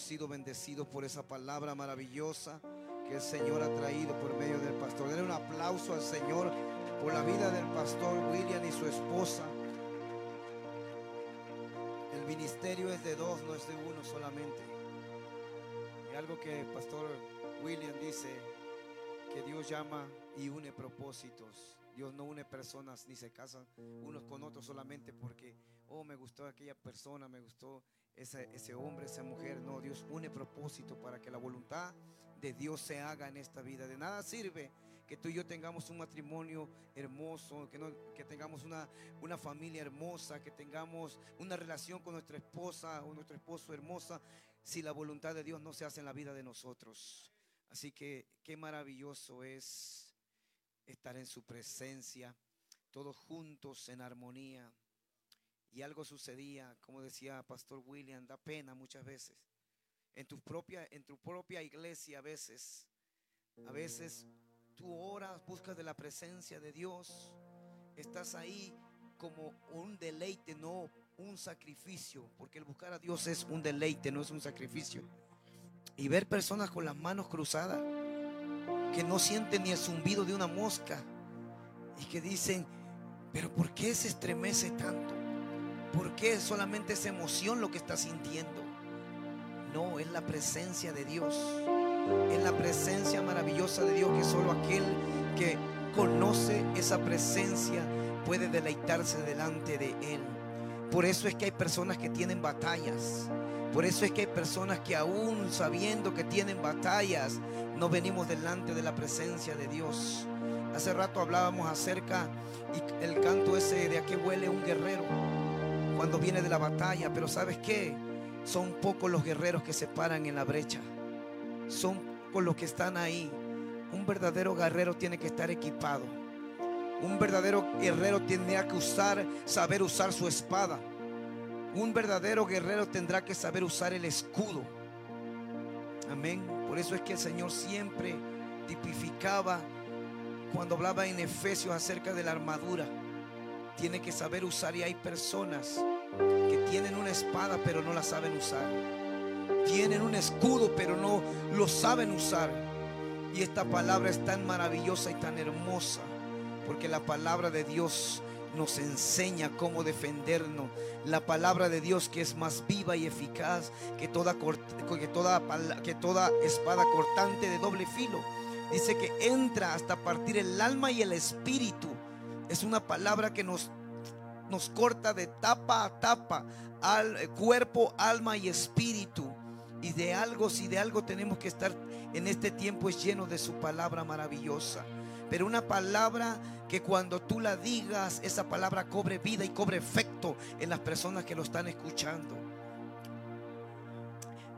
hemos sido bendecidos por esa palabra maravillosa que el Señor ha traído por medio del pastor? Denle un aplauso al Señor por la vida del pastor William y su esposa. El ministerio es de dos, no es de uno solamente. Y algo que el pastor William dice, que Dios llama y une propósitos. Dios no une personas ni se casan unos con otros solamente porque, oh, me gustó aquella persona, me gustó ese, hombre, esa mujer. No, Dios une propósito para que la voluntad de Dios se haga en esta vida. De nada sirve que tú y yo tengamos un matrimonio hermoso, que, que tengamos una, una familia hermosa, que tengamos una relación con nuestra esposa o nuestro esposo hermosa, si la voluntad de Dios no se hace en la vida de nosotros. Así que qué maravilloso es estar en su presencia, todos juntos en armonía. Y algo sucedía, como decía Pastor William, da pena muchas veces. En tu propia, en tu propia iglesia a veces, a veces tú oras, buscas de la presencia de Dios, estás ahí como un deleite, no un sacrificio, porque el buscar a Dios es un deleite, no es un sacrificio. Y ver personas con las manos cruzadas, que no sienten ni el zumbido de una mosca, y que dicen, pero ¿por qué se estremece tanto? ¿Por qué solamente esa emoción lo que está sintiendo? No, es la presencia de Dios. Es la presencia maravillosa de Dios que solo aquel que conoce esa presencia puede deleitarse delante de Él. Por eso es que hay personas que tienen batallas. Por eso es que hay personas que aún sabiendo que tienen batallas, no venimos delante de la presencia de Dios. Hace rato hablábamos acerca y el canto ese de a qué huele un guerrero cuando viene de la batalla, pero ¿sabes qué? Son pocos los guerreros que se paran en la brecha. Son pocos los que están ahí. Un verdadero guerrero tiene que estar equipado. Un verdadero guerrero tiene que usar, saber usar su espada. Un verdadero guerrero tendrá que saber usar el escudo. Amén. Por eso es que el Señor siempre tipificaba cuando hablaba en Efesios acerca de la armadura. Tiene que saber usar y hay personas que tienen una espada pero no la saben usar. Tienen un escudo pero no lo saben usar. Y esta palabra es tan maravillosa y tan hermosa porque la palabra de Dios nos enseña cómo defendernos. La palabra de Dios que es más viva y eficaz que toda, que toda, que toda espada cortante de doble filo. Dice que entra hasta partir el alma y el espíritu. Es una palabra que nos, nos corta de tapa a tapa, al eh, cuerpo, alma y espíritu. Y de algo, si de algo tenemos que estar en este tiempo es lleno de su palabra maravillosa. Pero una palabra que cuando tú la digas, esa palabra cobre vida y cobre efecto en las personas que lo están escuchando.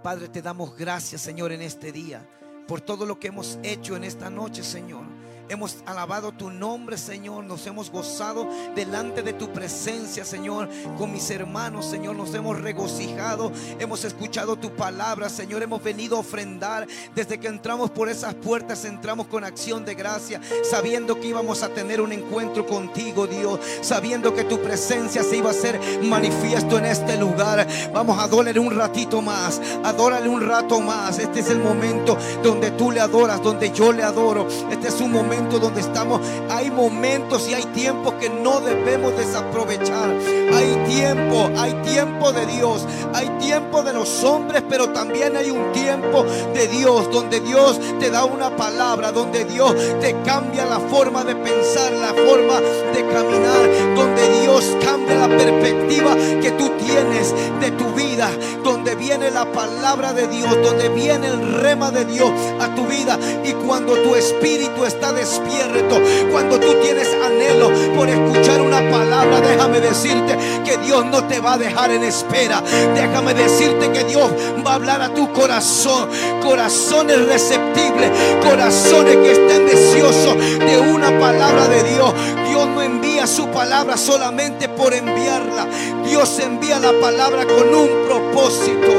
Padre, te damos gracias, Señor, en este día, por todo lo que hemos hecho en esta noche, Señor. Hemos alabado tu nombre, Señor. Nos hemos gozado delante de tu presencia, Señor. Con mis hermanos, Señor, nos hemos regocijado. Hemos escuchado tu palabra, Señor. Hemos venido a ofrendar. Desde que entramos por esas puertas, entramos con acción de gracia, sabiendo que íbamos a tener un encuentro contigo, Dios. Sabiendo que tu presencia se iba a hacer manifiesto en este lugar. Vamos a adorarle un ratito más. Adórale un rato más. Este es el momento donde tú le adoras, donde yo le adoro. Este es un momento donde estamos, hay momentos y hay tiempos que no debemos desaprovechar. Hay tiempo, hay tiempo de Dios, hay tiempo de los hombres, pero también hay un tiempo de Dios, donde Dios te da una palabra, donde Dios te cambia la forma de pensar, la forma de caminar, donde Dios cambia la perspectiva que tú tienes de tu vida, donde viene la palabra de Dios, donde viene el rema de Dios a tu vida y cuando tu espíritu está de despierto, cuando tú tienes anhelo por escuchar una palabra, déjame decirte que Dios no te va a dejar en espera. Déjame decirte que Dios va a hablar a tu corazón. Corazones receptibles, corazones que estén deseosos de una palabra de Dios. Dios no envía su palabra solamente por enviarla. Dios envía la palabra con un propósito.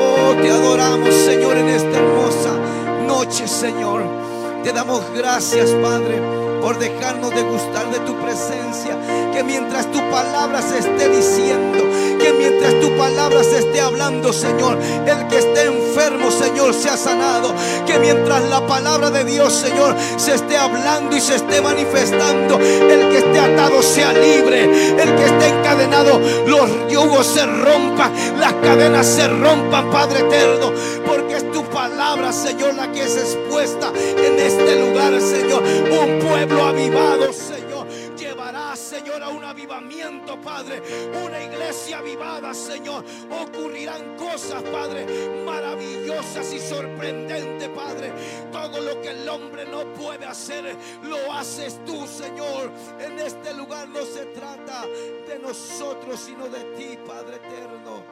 Oh, te adoramos, Señor, en esta hermosa noche, Señor. Te damos gracias, Padre, por dejarnos de gustar de tu presencia. Que mientras tu palabra se esté diciendo, que mientras tu palabra se esté hablando, Señor, el que esté enfermo, Señor, sea sanado. Que mientras la palabra de Dios, Señor, se esté hablando y se esté manifestando, el que esté atado sea libre, el que esté encadenado, los yugos se rompan, las cadenas se rompan, Padre eterno, porque es tu palabra, Señor, la que es expuesta en este lugar, Señor. Un pueblo avivado, Señor, Señor, a un avivamiento, Padre. Una iglesia avivada, Señor. Ocurrirán cosas, Padre, maravillosas y sorprendentes, Padre. Todo lo que el hombre no puede hacer, lo haces tú, Señor. En este lugar no se trata de nosotros, sino de ti, Padre eterno.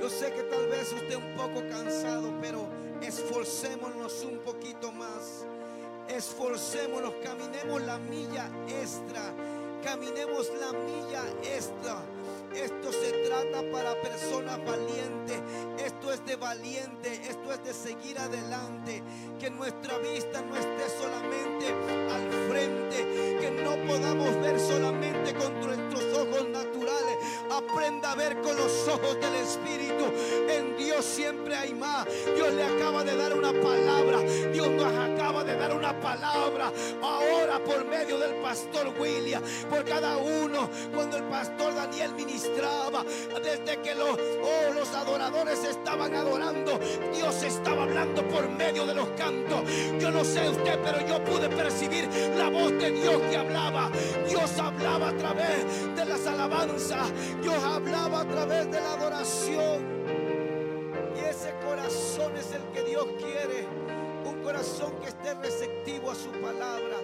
Yo sé que tal vez usted un poco cansado, pero esforcémonos un poquito más. Esforcémonos, caminemos la milla extra. Caminemos la milla extra. Esto se trata para personas valientes. Esto es de valiente. Esto es de seguir adelante. Que nuestra vista no esté solamente al frente. Que no podamos ver solamente con nuestros ojos naturales. Aprenda a ver con los ojos del Espíritu. Dios siempre hay más. Dios le acaba de dar una palabra. Dios nos acaba de dar una palabra. Ahora por medio del pastor William. Por cada uno. Cuando el pastor Daniel ministraba. Desde que los, oh, los adoradores estaban adorando. Dios estaba hablando por medio de los cantos. Yo no sé usted, pero yo pude percibir la voz de Dios que hablaba. Dios hablaba a través de las alabanzas. Dios hablaba a través de la adoración. Que esté receptivo a su palabra,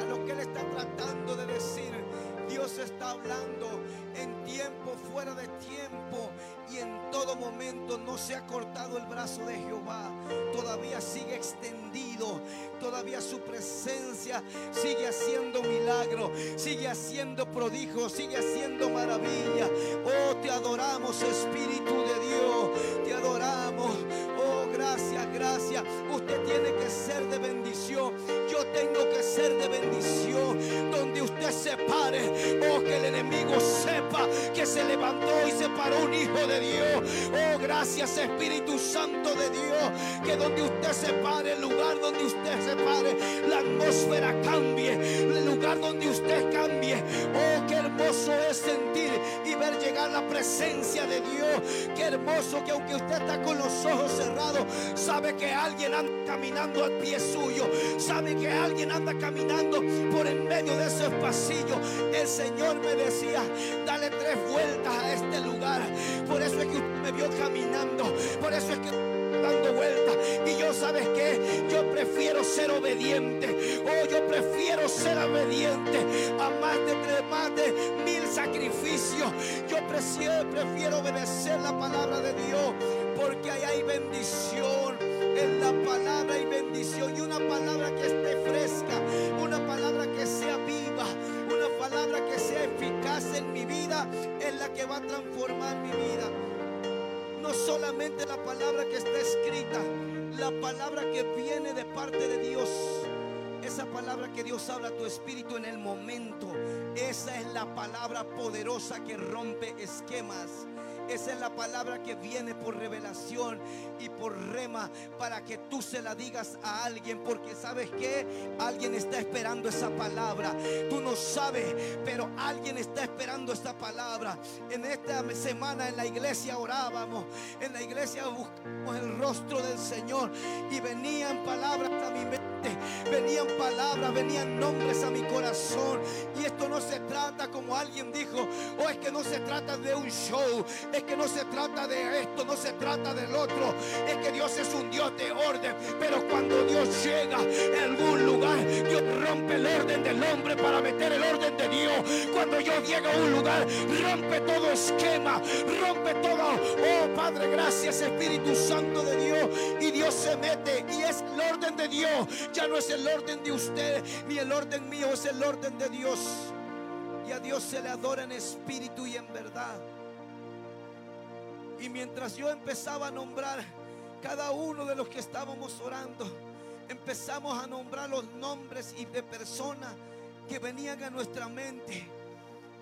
a lo que Él está tratando de decir. Dios está hablando en tiempo, fuera de tiempo y en todo momento no se ha cortado el brazo de Jehová. Todavía sigue extendido. Todavía su presencia sigue haciendo milagro, sigue haciendo prodigio, sigue haciendo maravilla. Oh, te adoramos, Espíritu de Dios. Te adoramos. Oh, gracias, gracias. Usted tiene que ser de bendición. Yo tengo que ser de bendición. Donde usted se pare. Oh, que el enemigo sepa que se levantó y se paró un hijo de Dios. Oh, gracias Espíritu Santo de Dios. Que donde usted se pare, el lugar donde usted se pare, la atmósfera cambie. El lugar donde usted cambie. Oh, qué hermoso es sentir y ver llegar la presencia de Dios. Qué hermoso que aunque usted está con los ojos cerrados, sabe que alguien anda caminando al pie suyo. Sabe que alguien anda caminando por en medio de esos pasillos. El Señor me decía, dale tres vueltas a este lugar. Por eso es que usted me vio caminando. Por eso es que dando vueltas. Y yo, ¿sabes que Yo prefiero ser obediente. Oh, yo prefiero ser obediente a más de, más de mil sacrificios. Yo prefiero, prefiero obedecer la palabra de Dios. Porque ahí hay bendición. En la palabra hay bendición. Y una palabra que esté fresca. Una palabra que sea viva. Una palabra que sea eficaz en mi vida. Es la que va a transformar mi vida no solamente la palabra que está escrita, la palabra que viene de parte de Dios. Esa palabra que Dios habla a tu espíritu en el momento. Esa es la palabra poderosa que rompe esquemas. Esa es la palabra que viene por revelación y por rema para que tú se la digas a alguien. Porque sabes que alguien está esperando esa palabra. Tú no sabes, pero alguien está esperando esa palabra. En esta semana en la iglesia orábamos. En la iglesia buscamos el rostro del Señor. Y venían palabras a mi. Venían palabras, venían nombres a mi corazón. Y esto no se trata como alguien dijo. O es que no se trata de un show es que no se trata de esto, no se trata del otro. Es que Dios es un Dios de orden. Pero cuando Dios llega en algún lugar, Dios rompe el orden del hombre para meter el orden de Dios. Cuando Dios llega a un lugar, rompe todo esquema, rompe todo. Oh Padre, gracias Espíritu Santo de Dios. Y Dios se mete y es el orden de Dios. Ya no es el orden de usted ni el orden mío, es el orden de Dios. Y a Dios se le adora en espíritu y en verdad. Y mientras yo empezaba a nombrar cada uno de los que estábamos orando, empezamos a nombrar los nombres y de personas que venían a nuestra mente.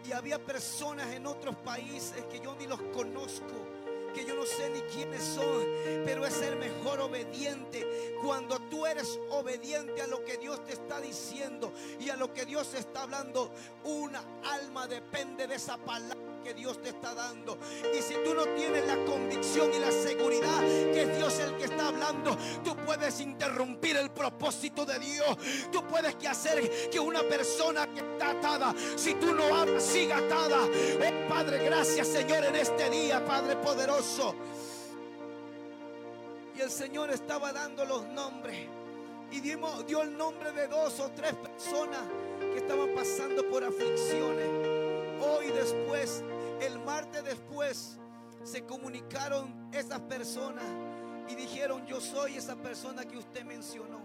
Y había personas en otros países que yo ni los conozco que yo no sé ni quiénes son, pero es ser mejor obediente. Cuando tú eres obediente a lo que Dios te está diciendo y a lo que Dios está hablando, una alma depende de esa palabra que Dios te está dando. Y si tú no tienes la convicción y la seguridad que es Dios el que está hablando, tú puedes interrumpir el propósito de Dios. Tú puedes hacer que una persona que está atada, si tú no hablas, siga atada. Oh Padre, gracias Señor en este día, Padre poderoso. Y el Señor estaba dando los nombres. Y dio el nombre de dos o tres personas que estaban pasando por aflicciones. Hoy después el martes después se comunicaron esas personas y dijeron, yo soy esa persona que usted mencionó.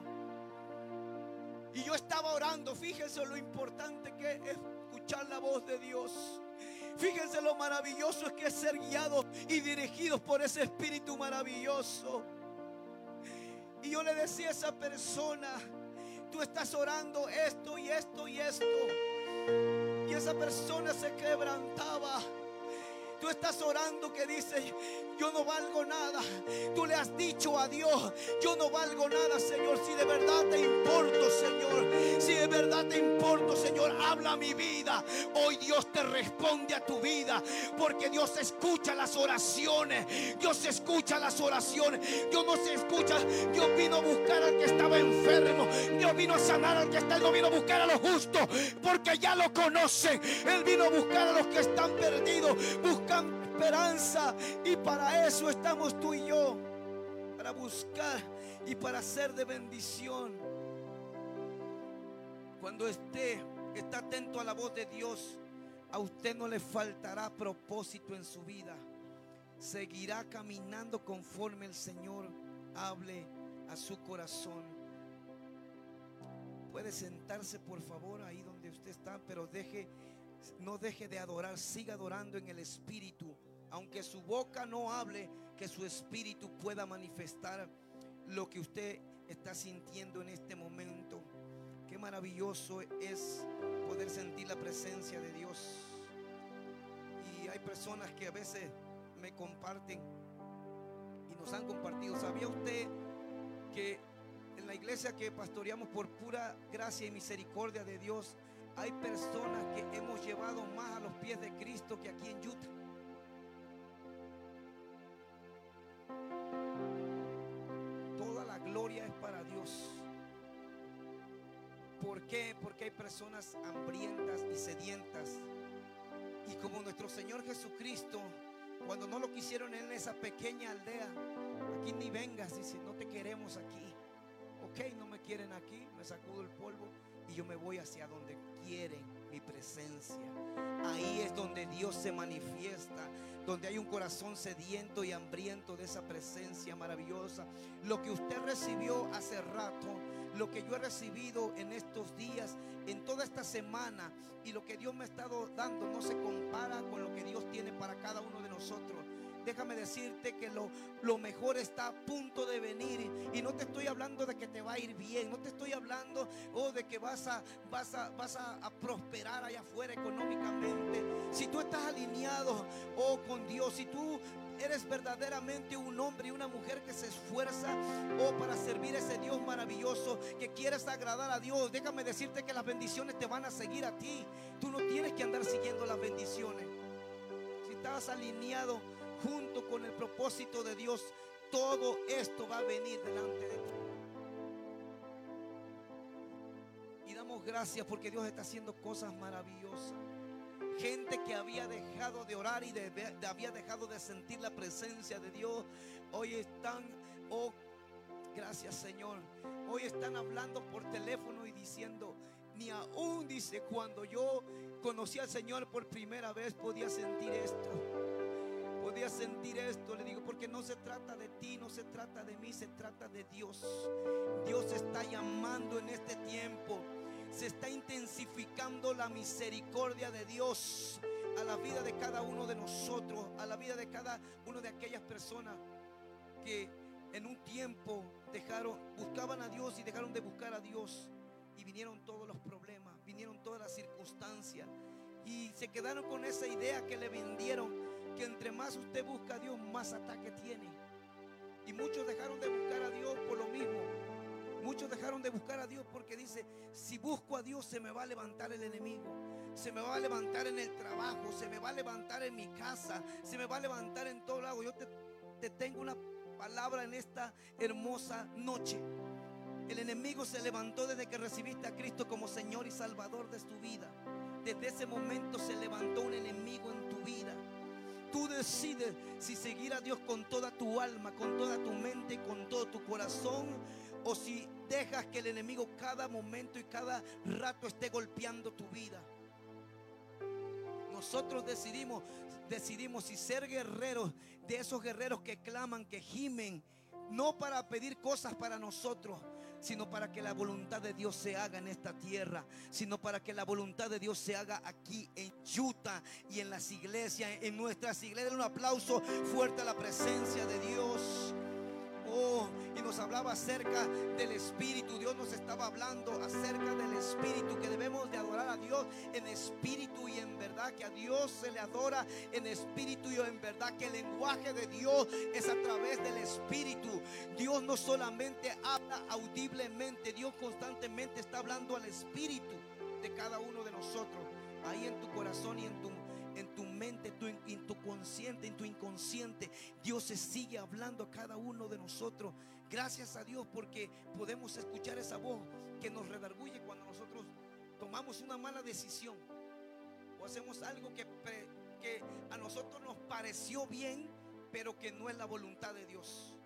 Y yo estaba orando, fíjense lo importante que es escuchar la voz de Dios. Fíjense lo maravilloso que es ser guiados y dirigidos por ese espíritu maravilloso. Y yo le decía a esa persona, tú estás orando esto y esto y esto. Y esa persona se quebrantaba. Tú estás orando que dice, yo no valgo nada. Tú le has dicho a Dios, yo no valgo nada, Señor. Si de verdad te importo, Señor. Si de verdad te importo, Señor, habla mi vida. Hoy Dios te responde a tu vida. Porque Dios escucha las oraciones. Dios escucha las oraciones. Dios no se escucha. Dios vino a buscar al que estaba enfermo. Dios vino a sanar al que está. No vino a buscar a los justos. Porque ya lo conocen. Él vino a buscar a los que están perdidos. Esperanza. Y para eso estamos tú y yo. Para buscar y para ser de bendición. Cuando esté, está atento a la voz de Dios, a usted no le faltará propósito en su vida. Seguirá caminando conforme el Señor hable a su corazón. Puede sentarse por favor ahí donde usted está, pero deje, no deje de adorar, siga adorando en el Espíritu aunque su boca no hable, que su espíritu pueda manifestar lo que usted está sintiendo en este momento. Qué maravilloso es poder sentir la presencia de Dios. Y hay personas que a veces me comparten y nos han compartido. ¿Sabía usted que en la iglesia que pastoreamos por pura gracia y misericordia de Dios, hay personas que hemos llevado más a los pies de Cristo que aquí en Utah? es para Dios. ¿Por qué? Porque hay personas hambrientas y sedientas. Y como nuestro Señor Jesucristo, cuando no lo quisieron en esa pequeña aldea, aquí ni vengas, dice, no te queremos aquí. Ok, no me quieren aquí, me sacudo el polvo y yo me voy hacia donde quieren mi presencia. Ahí es donde Dios se manifiesta, donde hay un corazón sediento y hambriento de esa presencia maravillosa. Lo que usted recibió hace rato, lo que yo he recibido en estos días, en toda esta semana y lo que Dios me ha estado dando no se compara con lo que Dios tiene para cada uno de nosotros déjame decirte que lo, lo mejor está a punto de venir. Y no te estoy hablando de que te va a ir bien. No te estoy hablando oh, de que vas a, vas a, vas a, prosperar allá afuera económicamente. Si tú estás alineado oh, con Dios, si tú eres verdaderamente un hombre y una mujer que se esfuerza oh, para servir a ese Dios maravilloso, que quieres agradar a Dios, déjame decirte que las bendiciones te van a seguir a ti. Tú no tienes que andar siguiendo las bendiciones. Si estás alineado junto con el propósito de Dios, todo esto va a venir delante de ti. Y damos gracias porque Dios está haciendo cosas maravillosas. Gente que había dejado de orar y había dejado de sentir la presencia de Dios, hoy están, oh, gracias Señor, hoy están hablando por teléfono y diciendo, ni aún dice, cuando yo conocí al Señor por primera vez podía sentir esto podía sentir esto. Le digo, porque no se trata de ti, no se trata de mí, se trata de Dios. Dios está llamando en este tiempo. Se está intensificando la misericordia de Dios a la vida de cada uno de nosotros, a la vida de cada uno de aquellas personas que en un tiempo dejaron, buscaban a Dios y dejaron de buscar a Dios. Y vinieron todos los problemas, vinieron todas las circunstancias. Y se quedaron con esa idea que le vendieron, que entre más usted busca a Dios, más ataque tiene. Y muchos dejaron de buscar a Dios por lo mismo. Muchos dejaron de buscar a Dios porque dice, si busco a Dios se me va a levantar el enemigo. Se me va a levantar en el trabajo, se me va a levantar en mi casa, se me va a levantar en todo lado. Yo te, te tengo una palabra en esta hermosa noche. El enemigo se levantó desde que recibiste a Cristo como Señor y Salvador de tu vida. Desde ese momento se levantó un enemigo en tu vida. Tú decides si seguir a Dios con toda tu alma, con toda tu mente, con todo tu corazón, o si dejas que el enemigo cada momento y cada rato esté golpeando tu vida. Nosotros decidimos, decidimos si ser guerreros, de esos guerreros que claman, que gimen, no para pedir cosas para nosotros, sino para que la voluntad de Dios se haga en esta tierra, sino para que la voluntad de Dios se haga aquí en Utah y en las iglesias, en nuestras iglesias. Un aplauso fuerte a la presencia de Dios. Y nos hablaba acerca del Espíritu. Dios nos estaba hablando acerca del Espíritu, que debemos de adorar a Dios en espíritu y en verdad, que a Dios se le adora en espíritu y en verdad, que el lenguaje de Dios es a través del Espíritu. Dios no solamente habla audiblemente, Dios constantemente está hablando al Espíritu de cada uno de nosotros, ahí en tu corazón y en tu en tu mente, en tu consciente, en tu inconsciente. Dios se sigue hablando a cada uno de nosotros. Gracias a Dios porque podemos escuchar esa voz que nos redarguye cuando nosotros tomamos una mala decisión o hacemos algo que, que a nosotros nos pareció bien, pero que no es la voluntad de Dios.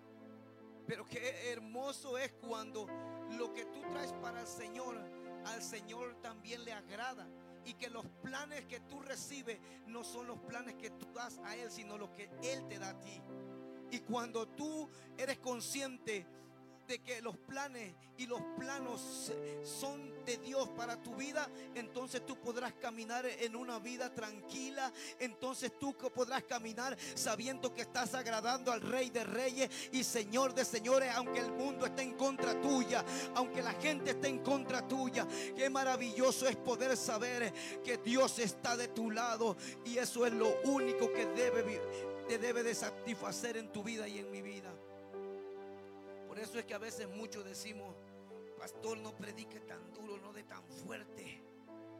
Pero qué hermoso es cuando lo que tú traes para el Señor, al Señor también le agrada y que los planes que tú recibes no son los planes que tú das a Él, sino lo que Él te da a ti. Y cuando tú eres consciente de que los planes y los planos son de Dios para tu vida, entonces tú podrás caminar en una vida tranquila. Entonces tú podrás caminar sabiendo que estás agradando al Rey de Reyes y Señor de Señores, aunque el mundo esté en contra tuya, aunque la gente esté en contra tuya. Qué maravilloso es poder saber que Dios está de tu lado y eso es lo único que debe, te debe de satisfacer en tu vida y en mi vida. Por eso es que a veces muchos decimos, pastor, no predique tan duro, no de tan fuerte.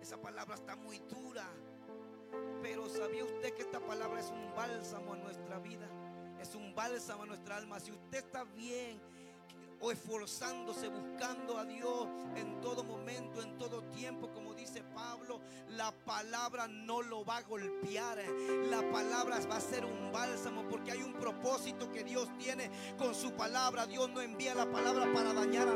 Esa palabra está muy dura. Pero ¿sabía usted que esta palabra es un bálsamo a nuestra vida? Es un bálsamo a nuestra alma. Si usted está bien o esforzándose, buscando a Dios en todo momento, en todo tiempo, como dice Pablo, la palabra no lo va a golpear. La palabra va a ser un bálsamo porque hay un propósito que Dios tiene con su palabra. Dios no envía la palabra para dañar a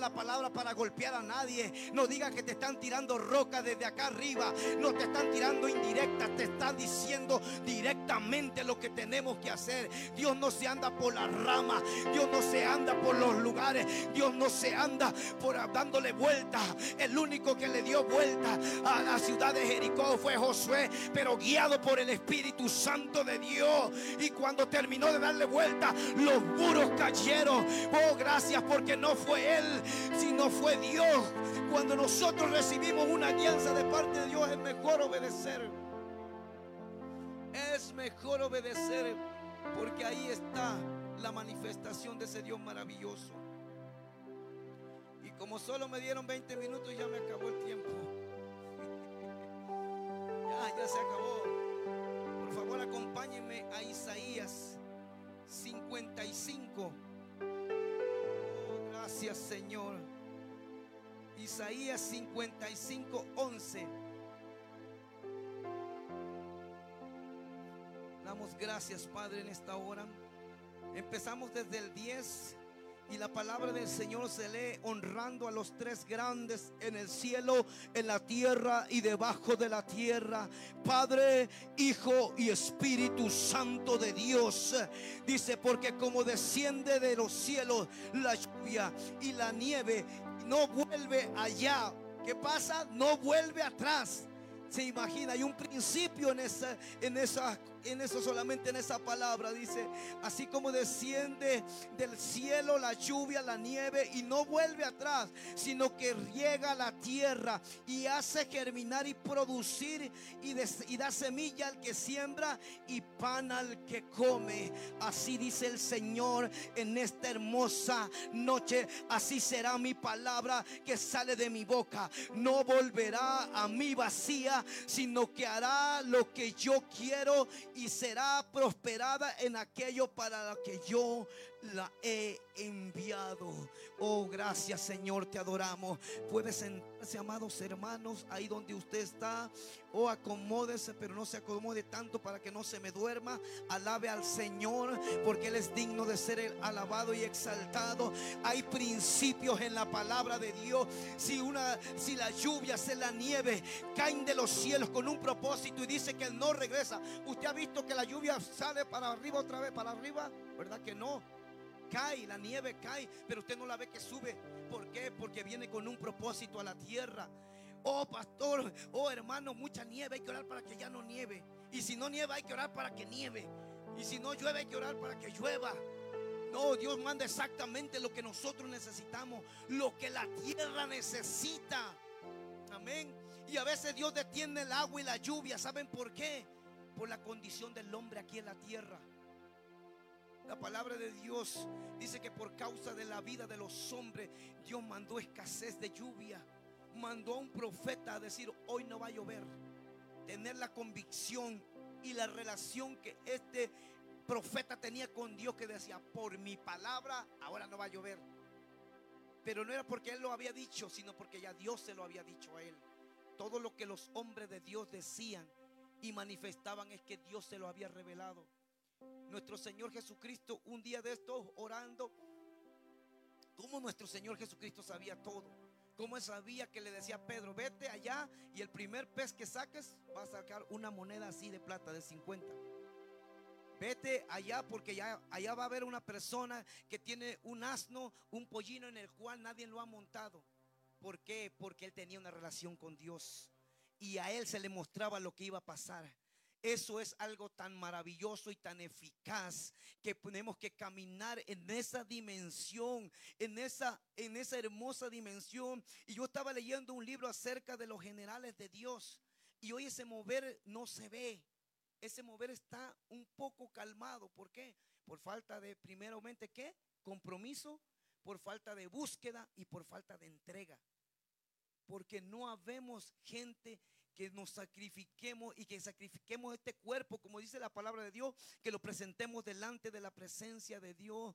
la palabra para golpear a nadie. No diga que te están tirando roca desde acá arriba. No te están tirando indirectas. Te están diciendo directamente lo que tenemos que hacer. Dios no se anda por la rama. Dios no se anda por los lugares. Dios no se anda por dándole vuelta. El único que le dio vuelta a la ciudad de Jericó fue Josué, pero guiado por el Espíritu Santo de Dios. Y cuando terminó de darle vuelta, los muros cayeron. Oh, gracias porque no fue él, sino fue Dios. Cuando nosotros recibimos una alianza de parte de Dios, es mejor obedecer. Es mejor obedecer porque ahí está la manifestación de ese Dios maravilloso. Y como solo me dieron 20 minutos, ya me acabó el tiempo. ya, ya se acabó. Por favor, acompáñenme a Isaías 55. Gracias, Señor. Isaías 55, 11. Damos gracias, Padre, en esta hora. Empezamos desde el 10 y la palabra del Señor se lee honrando a los tres grandes en el cielo, en la tierra y debajo de la tierra. Padre, Hijo y Espíritu Santo de Dios. Dice, porque como desciende de los cielos la lluvia y la nieve, no vuelve allá. ¿Qué pasa? No vuelve atrás Se imagina, hay un principio en esa, en en eso solamente en esa palabra. Dice, así como desciende del cielo la lluvia, la nieve y no vuelve atrás, sino que riega la tierra y hace germinar y producir y, da semilla al que siembra y pan al que come. Así dice el Señor en esta hermosa noche. Así será mi palabra que sale de mi boca. No volverá a mí vacía sino que hará lo que yo quiero y será prosperada en aquello para lo que yo la he enviado. Oh, gracias Señor, te adoramos. Puede sentarse, amados hermanos, ahí donde usted está. Oh, acomódese, pero no se acomode tanto para que no se me duerma. Alabe al Señor, porque Él es digno de ser alabado y exaltado. Hay principios en la palabra de Dios. Si una, si la lluvia, se la nieve, caen de los cielos con un propósito y dice que no regresa. Usted ha visto que la lluvia sale para arriba otra vez, para arriba, ¿verdad que no? Cae, la nieve cae, pero usted no la ve que sube. ¿Por qué? Porque viene con un propósito a la tierra. Oh pastor, oh hermano, mucha nieve, hay que orar para que ya no nieve. Y si no nieva, hay que orar para que nieve. Y si no llueve, hay que orar para que llueva. No, Dios manda exactamente lo que nosotros necesitamos, lo que la tierra necesita. Amén. Y a veces Dios detiene el agua y la lluvia. ¿Saben por qué? Por la condición del hombre aquí en la tierra. La palabra de Dios dice que por causa de la vida de los hombres, Dios mandó escasez de lluvia. Mandó a un profeta a decir, hoy no va a llover. Tener la convicción y la relación que este profeta tenía con Dios que decía, por mi palabra, ahora no va a llover. Pero no era porque él lo había dicho, sino porque ya Dios se lo había dicho a él. Todo lo que los hombres de Dios decían y manifestaban es que Dios se lo había revelado nuestro Señor Jesucristo un día de estos orando, como nuestro Señor Jesucristo sabía todo. Como sabía que le decía a Pedro, vete allá y el primer pez que saques va a sacar una moneda así de plata de 50. Vete allá porque ya, allá va a haber una persona que tiene un asno, un pollino en el cual nadie lo ha montado. ¿Por qué? Porque él tenía una relación con Dios y a él se le mostraba lo que iba a pasar. Eso es algo tan maravilloso y tan eficaz que tenemos que caminar en esa dimensión, en esa, en esa hermosa dimensión. Y yo estaba leyendo un libro acerca de los generales de Dios. Y hoy ese mover no se ve. Ese mover está un poco calmado. ¿Por qué? Por falta de, primeramente, ¿qué? Compromiso, por falta de búsqueda y por falta de entrega. Porque no habemos gente que nos sacrifiquemos y que sacrifiquemos este cuerpo, como dice la palabra de Dios, que lo presentemos delante de la presencia de Dios,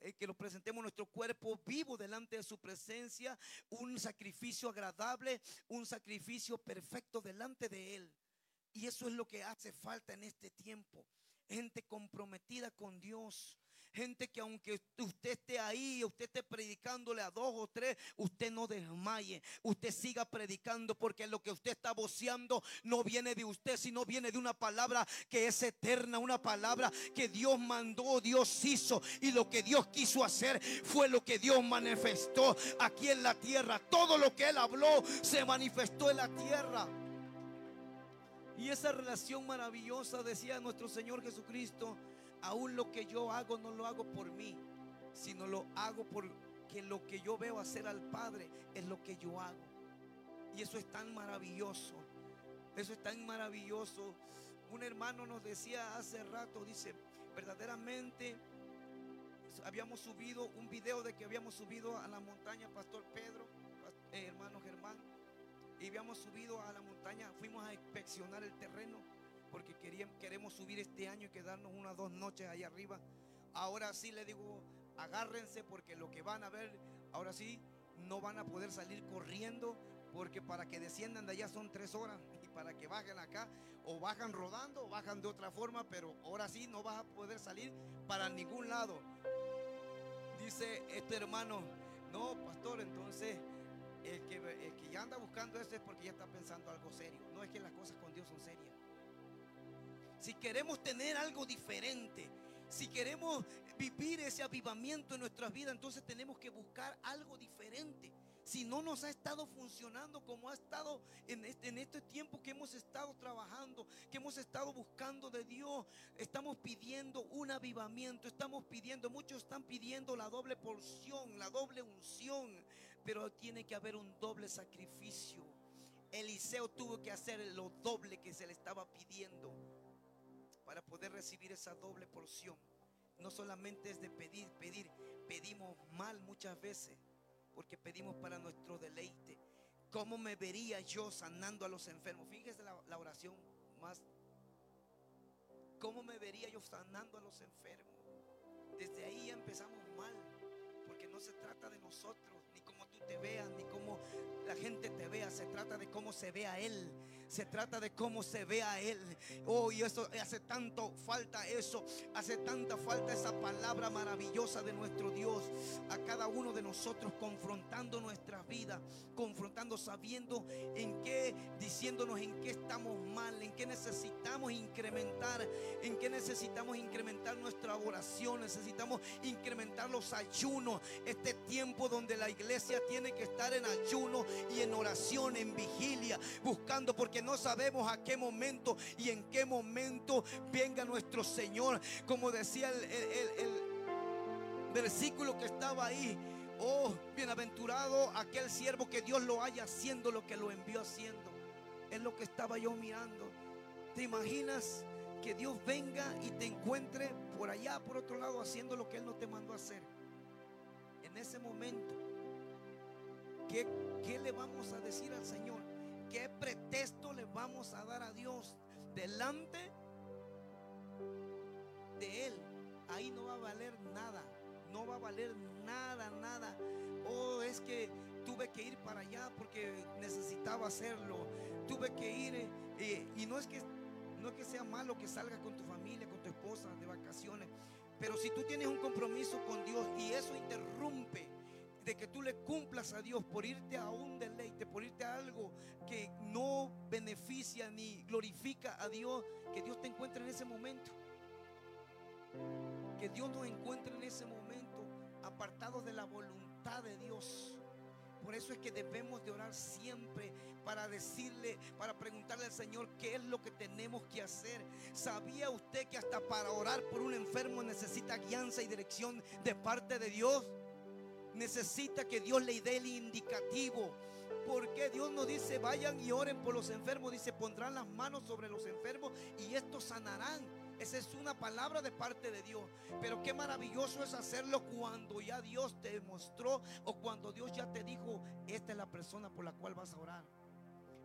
eh, que lo presentemos nuestro cuerpo vivo delante de su presencia, un sacrificio agradable, un sacrificio perfecto delante de Él. Y eso es lo que hace falta en este tiempo. Gente comprometida con Dios, Gente que aunque usted esté ahí, usted esté predicándole a dos o tres, usted no desmaye. Usted siga predicando porque lo que usted está voceando no viene de usted, sino viene de una palabra que es eterna, una palabra que Dios mandó, Dios hizo. Y lo que Dios quiso hacer fue lo que Dios manifestó aquí en la tierra. Todo lo que Él habló se manifestó en la tierra. Y esa relación maravillosa, decía nuestro Señor Jesucristo, aún lo que yo hago no lo hago por mí, sino lo hago porque lo que yo veo hacer al Padre es lo que yo hago. Y eso es tan maravilloso. Eso es tan maravilloso. Un hermano nos decía hace rato, dice, verdaderamente habíamos subido un video de que habíamos subido a la montaña, Pastor Pedro, eh, hermano Germán, y habíamos subido a la montaña, fuimos a inspeccionar el terreno porque queremos subir este año y quedarnos unas dos noches ahí arriba. Ahora sí le digo, agárrense porque lo que van a ver, ahora sí, no van a poder salir corriendo porque para que desciendan de allá son tres horas y para que bajen acá o bajan rodando o bajan de otra forma, pero ahora sí no vas a poder salir para ningún lado. Dice este hermano, no, pastor, entonces el que, el que ya anda buscando eso es porque ya está pensando algo serio. No es que las cosas con Dios son serias si queremos tener algo diferente, si queremos vivir ese avivamiento en nuestras vidas, entonces tenemos que buscar algo diferente. si no nos ha estado funcionando como ha estado en este, en este tiempo que hemos estado trabajando, que hemos estado buscando de Dios, estamos pidiendo un avivamiento, estamos pidiendo, muchos están pidiendo la doble porción, la doble unción, pero tiene que haber un doble sacrificio. Eliseo tuvo que hacer lo doble que se le estaba pidiendo para poder recibir esa doble porción. No solamente es de pedir, pedir, pedimos mal muchas veces porque pedimos para nuestro deleite. ¿Cómo me vería yo sanando a los enfermos? Fíjese la, oración más. ¿Cómo me vería yo sanando a los enfermos? Desde ahí empezamos mal, porque no se trata de nosotros, ni cómo tú te veas, ni cómo la gente te vea, se trata de cómo se ve a Él. Se trata de cómo se ve a Él. Oh, eso hace tanto falta eso. Hace tanta falta esa palabra maravillosa de nuestro Dios. A cada uno de nosotros confrontando nuestras vidas. Confrontando, sabiendo en qué, diciéndonos en qué estamos mal. En qué necesitamos incrementar. En qué necesitamos incrementar nuestra oración. Necesitamos incrementar los ayunos. Este tiempo donde la iglesia tiene que estar en ayuno y en oración, en vigilia, buscando, porque no sabemos a qué momento y en qué momento venga nuestro Señor. Como decía el, versículo que estaba ahí. Oh, bienaventurado aquel siervo que Dios lo haya haciendo lo que lo envió haciendo. Es lo que estaba yo mirando. ¿Te imaginas que Dios venga y te encuentre por allá, por otro lado, haciendo lo que Él no te mandó a hacer? En ese momento ¿Qué, le vamos a decir al Señor? ¿Qué pretexto le vamos a dar a Dios delante de Él? Ahí no va a valer nada. No va a valer nada, nada. Oh, es que tuve que ir para allá porque necesitaba hacerlo. Tuve que ir. Eh, y no es que no es que sea malo que salgas con tu familia, con tu esposa de vacaciones. Pero si tú tienes un compromiso con Dios y eso interrumpe de que tú le cumplas a Dios por irte a un deleite, por irte a algo que no beneficia ni glorifica a Dios, que Dios te encuentre en ese momento. Que Dios nos encuentre en ese momento apartados de la voluntad de Dios. Por eso es que debemos de orar siempre para decirle, para preguntarle al Señor qué es lo que tenemos que hacer. ¿Sabía usted que hasta para orar por un enfermo necesita guianza y dirección de parte de Dios? Necesita que Dios le dé el indicativo. Porque Dios nos dice, vayan y oren por los enfermos. Dice, pondrán las manos sobre los enfermos y estos sanarán. Esa es una palabra de parte de Dios. Pero qué maravilloso es hacerlo cuando ya Dios te mostró o cuando Dios ya te dijo, esta es la persona por la cual vas a orar.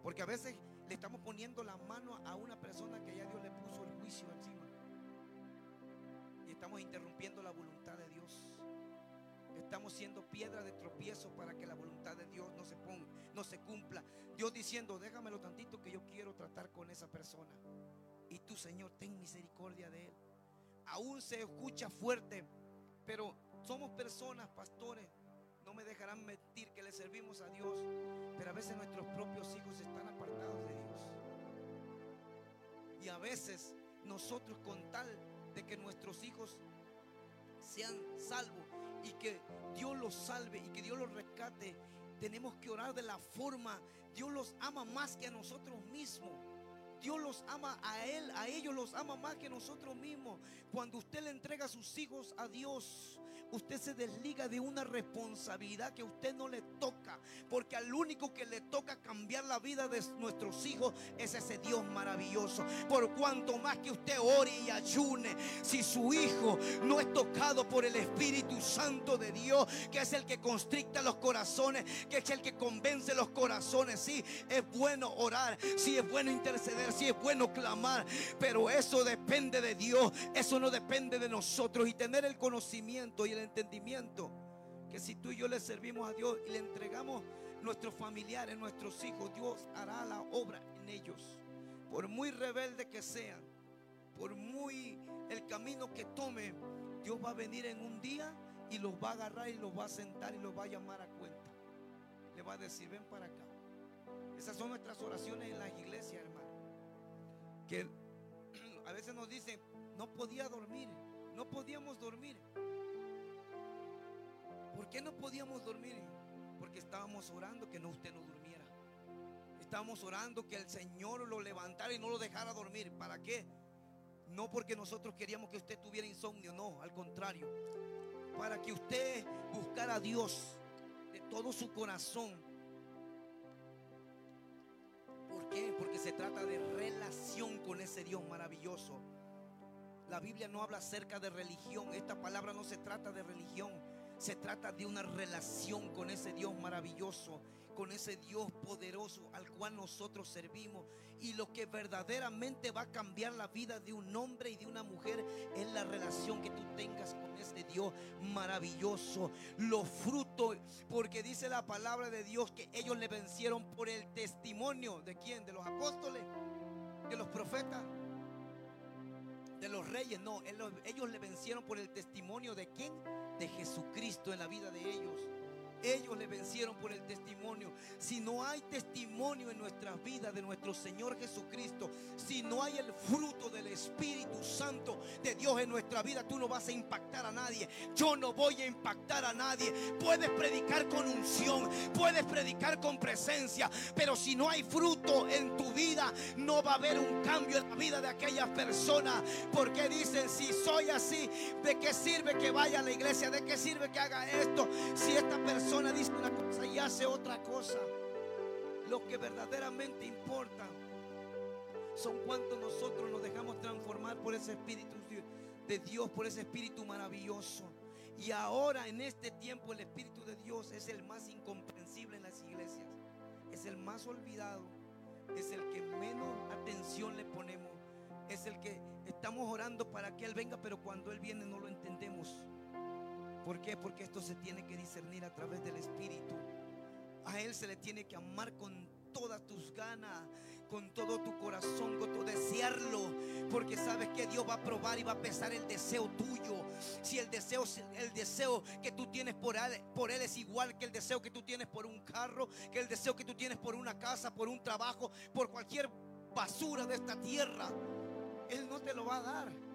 Porque a veces le estamos poniendo la mano a una persona que ya Dios le puso el juicio encima. Y estamos interrumpiendo la voluntad. Estamos siendo piedra de tropiezo para que la voluntad de Dios no se ponga, no se cumpla. Dios diciendo, déjamelo tantito que yo quiero tratar con esa persona. Y tú, Señor, ten misericordia de él. Aún se escucha fuerte, pero somos personas, pastores. No me dejarán mentir que le servimos a Dios, pero a veces nuestros propios hijos están apartados de Dios. Y a veces nosotros con tal de que nuestros hijos sean salvos, y que Dios los salve y que Dios los rescate, tenemos que orar de la forma. Dios los ama más que a nosotros mismos. Dios los ama a Él, a ellos los ama más que nosotros mismos. Cuando usted le entrega a sus hijos a Dios, usted se desliga de una responsabilidad que a usted no le toca. Porque al único que le toca cambiar la vida de nuestros hijos es ese Dios maravilloso. Por cuanto más que usted ore y ayune, si su hijo no es tocado por el Espíritu Santo de Dios, que es el que constricta los corazones, que es el que convence los corazones, sí, es bueno orar, sí es bueno interceder, sí es bueno clamar, pero eso depende de Dios, eso no depende de nosotros y tener el conocimiento y el entendimiento que si tú y yo le servimos a Dios y le entregamos nuestros familiares, nuestros hijos, Dios hará la obra en ellos. Por muy rebelde que sean, por muy el camino que tomen, Dios va a venir en un día y los va a agarrar y los va a sentar y los va a llamar a cuenta. Le va a decir, ven para acá. Esas son nuestras oraciones en las iglesias, hermano. Que a veces nos dicen, no podía dormir, no podíamos dormir. ¿Por qué no podíamos dormir? porque estábamos orando que no usted no durmiera. Estábamos orando que el Señor lo levantara y no lo dejara dormir. ¿Para qué? No porque nosotros queríamos que usted tuviera insomnio, no, al contrario. Para que usted buscara a Dios de todo su corazón. ¿Por qué? Porque se trata de relación con ese Dios maravilloso. La Biblia no habla acerca de religión. Esta palabra no se trata de religión. Se trata de una relación con ese Dios maravilloso, con ese Dios poderoso al cual nosotros servimos. Y lo que verdaderamente va a cambiar la vida de un hombre y de una mujer es la relación que tú tengas con ese Dios maravilloso. Los frutos, porque dice la palabra de Dios que ellos le vencieron por el testimonio de quién, de los apóstoles, de los profetas de los reyes, no, ellos le vencieron por el testimonio de quién? De Jesucristo en la vida de ellos. Ellos le vencieron por el testimonio. Si no hay testimonio en nuestras vidas de nuestro Señor Jesucristo, si no hay el fruto del Espíritu Santo de Dios en nuestra vida, tú no vas a impactar a nadie. Yo no voy a impactar a nadie. Puedes predicar con unción, puedes predicar con presencia, pero si no hay fruto en tu vida, no va a haber un cambio en la vida de aquellas personas. Porque dicen, si soy así, ¿de qué sirve que vaya a la iglesia? ¿De qué sirve que haga esto? Si esta persona dice una cosa y hace otra cosa. Lo que verdaderamente importa son cuantos nosotros nos dejamos transformar por ese Espíritu de Dios, por ese Espíritu maravilloso. Y ahora en este tiempo el Espíritu de Dios es el más incomprensible en las iglesias. Es el más olvidado. Es el que menos atención le ponemos. Es el que estamos orando para que Él venga, pero cuando Él viene no lo entendemos. ¿Por qué? Porque esto se tiene que discernir a través del Espíritu. A Él se le tiene que amar con todas tus ganas, con todo tu corazón, con tu desearlo, porque sabes que Dios va a probar y va a pesar el deseo tuyo. Si el deseo, el deseo que tú tienes por él, por él es igual que el deseo que tú tienes por un carro, que el deseo que tú tienes por una casa, por un trabajo, por cualquier basura de esta tierra, Él no te lo va a dar.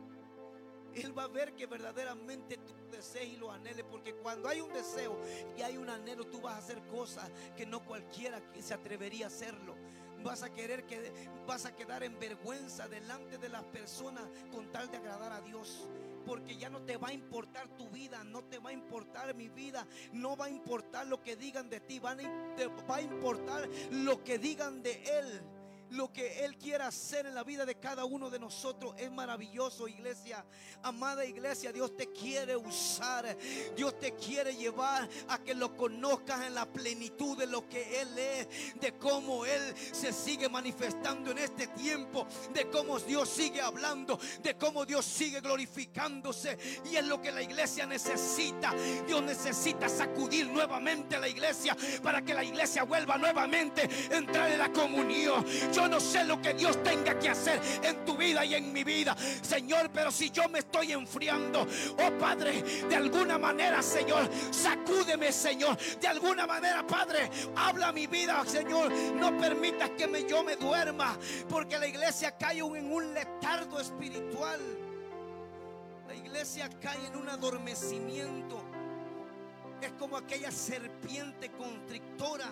Él va a ver que verdaderamente tú desees y lo anheles. Porque cuando hay un deseo y hay un anhelo, tú vas a hacer cosas que no cualquiera se atrevería a hacerlo. Vas a querer que vas a quedar en vergüenza delante de las personas con tal de agradar a Dios porque ya no te va a importar tu vida, no te va a importar mi vida, no va a importar lo que digan de ti, te va a importar lo que digan de Él. Lo que Él quiere hacer en la vida de cada uno de nosotros es maravilloso, iglesia. Amada iglesia, Dios te quiere usar. Dios te quiere llevar a que lo conozcas en la plenitud de lo que Él es, de cómo Él se sigue manifestando en este tiempo, de cómo Dios sigue hablando, de cómo Dios sigue glorificándose. Y es lo que la iglesia necesita. Dios necesita sacudir nuevamente a la iglesia para que la iglesia vuelva nuevamente a entrar en la comunión. No sé lo que Dios tenga que hacer en tu vida y en mi vida, Señor, pero si yo me estoy enfriando, oh Padre, de alguna manera, Señor, sacúdeme, Señor, de alguna manera, Padre, habla mi vida, Señor, no permitas que me, yo me duerma, porque la iglesia cae en un letardo espiritual. La iglesia cae en un adormecimiento. Es como aquella serpiente constrictora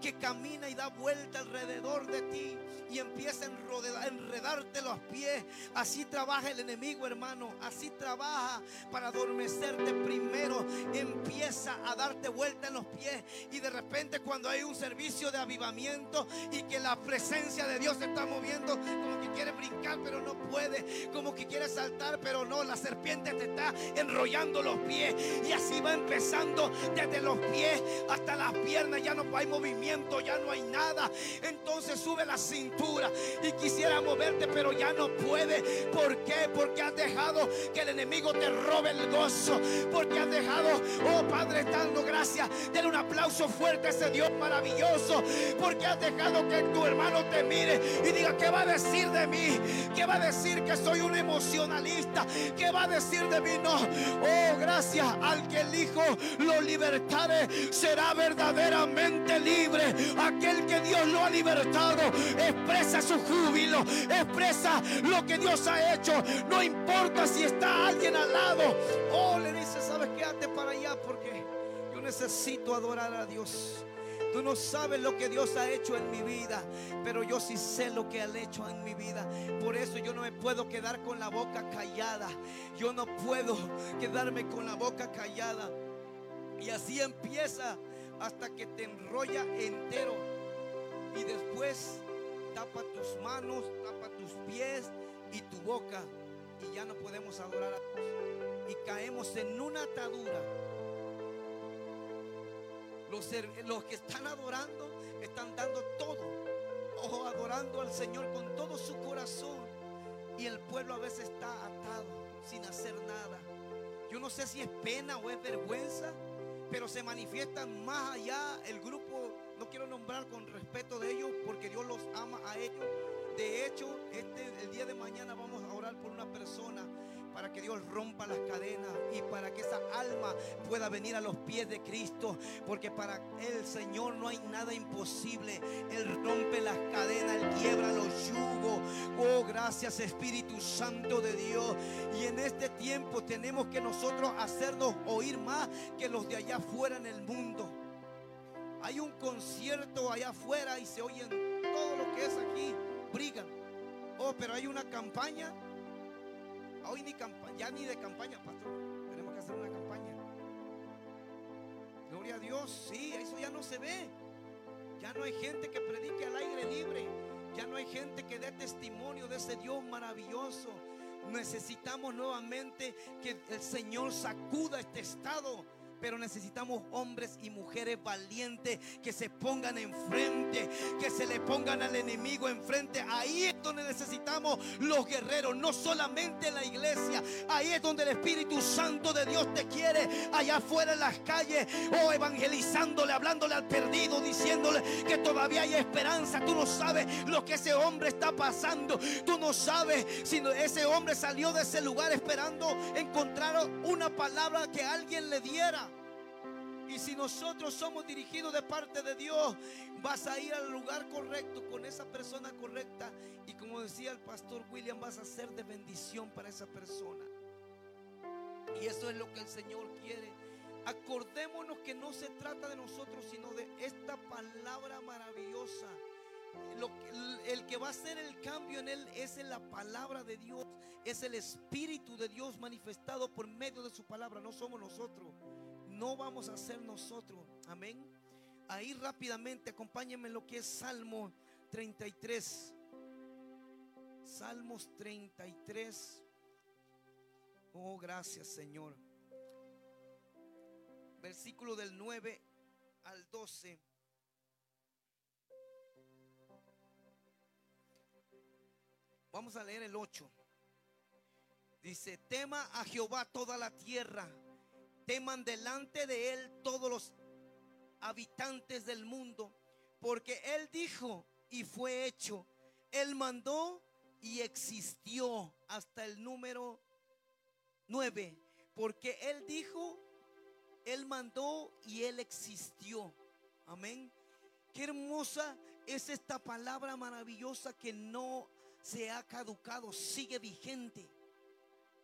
que camina y da vuelta alrededor de ti y empieza a enredarte los pies. Así trabaja el enemigo, hermano. Así trabaja para adormecerte primero. Empieza a darte vuelta en los pies. Y de repente cuando hay un servicio de avivamiento y que la presencia de Dios se está moviendo, como que quiere brincar pero no puede. Como que quiere saltar pero no. La serpiente te está enrollando los pies. Y así va empezando desde los pies hasta las piernas. Ya no hay movimiento, ya no hay nada. Entonces sube la cintura y quisiera moverte, pero ya no puede. ¿Por qué? Porque has dejado que el enemigo te robe el gozo. Porque has dejado, oh Padre, dando gracias. Denle un aplauso fuerte a ese Dios maravilloso. Porque has dejado que tu hermano te mire y diga, ¿qué va a decir de mí? ¿Qué va a decir que soy un emocionalista? ¿Qué va a decir de mí? No. Oh, gracias al que el Hijo lo libertare será verdaderamente libre. Aquel que Dios lo ha libertado expresa su júbilo, expresa lo que Dios ha hecho. No importa si está alguien al lado. Oh, le dice, ¿sabes qué? Para allá porque yo necesito adorar a Dios. Tú no sabes lo que Dios ha hecho en mi vida, pero yo sí sé lo que ha hecho en mi vida. Por eso yo no me puedo quedar con la boca callada. Yo no puedo quedarme con la boca callada. Y así empieza hasta que te enrolla entero. Y después tapa tus manos, tapa tus pies y tu boca. Y ya no podemos adorar a Dios. Y caemos en una atadura los, que están adorando están dando todo. Ojo, adorando al Señor con todo su corazón. Y el pueblo a veces está atado sin hacer nada. Yo no sé si es pena o es vergüenza, pero se manifiestan más allá el grupo. No quiero nombrar con respeto de ellos porque Dios los ama a ellos. De hecho, este, el día de mañana vamos a orar por una persona para que Dios rompa las cadenas y para que esa alma pueda venir a los pies de Cristo. Porque para el Señor no hay nada imposible. Él rompe las cadenas, Él quiebra los yugos. Oh, gracias Espíritu Santo de Dios. Y en este tiempo tenemos que nosotros hacernos oír más que los de allá afuera en el mundo. Hay un concierto allá afuera y se oyen todo lo que es aquí. Brigan. Oh, pero hay una campaña Hoy ni ya ni de campaña, pastor. Tenemos que hacer una campaña. Gloria a Dios, sí, eso ya no se ve. Ya no hay gente que predique al aire libre. Ya no hay gente que dé testimonio de ese Dios maravilloso. Necesitamos nuevamente que el Señor sacuda este estado pero necesitamos hombres y mujeres valientes que se pongan enfrente, que se le pongan al enemigo enfrente. Ahí es donde necesitamos los guerreros, no solamente en la iglesia. Ahí es donde el Espíritu Santo de Dios te quiere, allá afuera en las calles, o evangelizándole, hablándole al perdido, diciéndole que todavía hay esperanza. Tú no sabes lo que ese hombre está pasando. Tú no sabes si ese hombre salió de ese lugar esperando encontrar una palabra que alguien le diera. Y si nosotros somos dirigidos de parte de Dios, vas a ir al lugar correcto con esa persona correcta. Y como decía el pastor William, vas a ser de bendición para esa persona. Y eso es lo que el Señor quiere. Acordémonos que no se trata de nosotros, sino de esta palabra maravillosa. el que va a hacer el cambio en él es la palabra de Dios, es el Espíritu de Dios manifestado por medio de su palabra, no somos nosotros no vamos a ser nosotros. Amén. Ahí rápidamente acompáñenme lo que es Salmo 33. Salmos 33. Oh, gracias Señor. Versículo del 9 al 12. Vamos a leer el 8. Dice, tema a Jehová toda la tierra teman delante de él todos los habitantes del mundo, porque él dijo y fue hecho. Él mandó y existió hasta el número 9, porque él dijo, él mandó y él existió. Amén. Qué hermosa es esta palabra maravillosa que no se ha caducado, sigue vigente.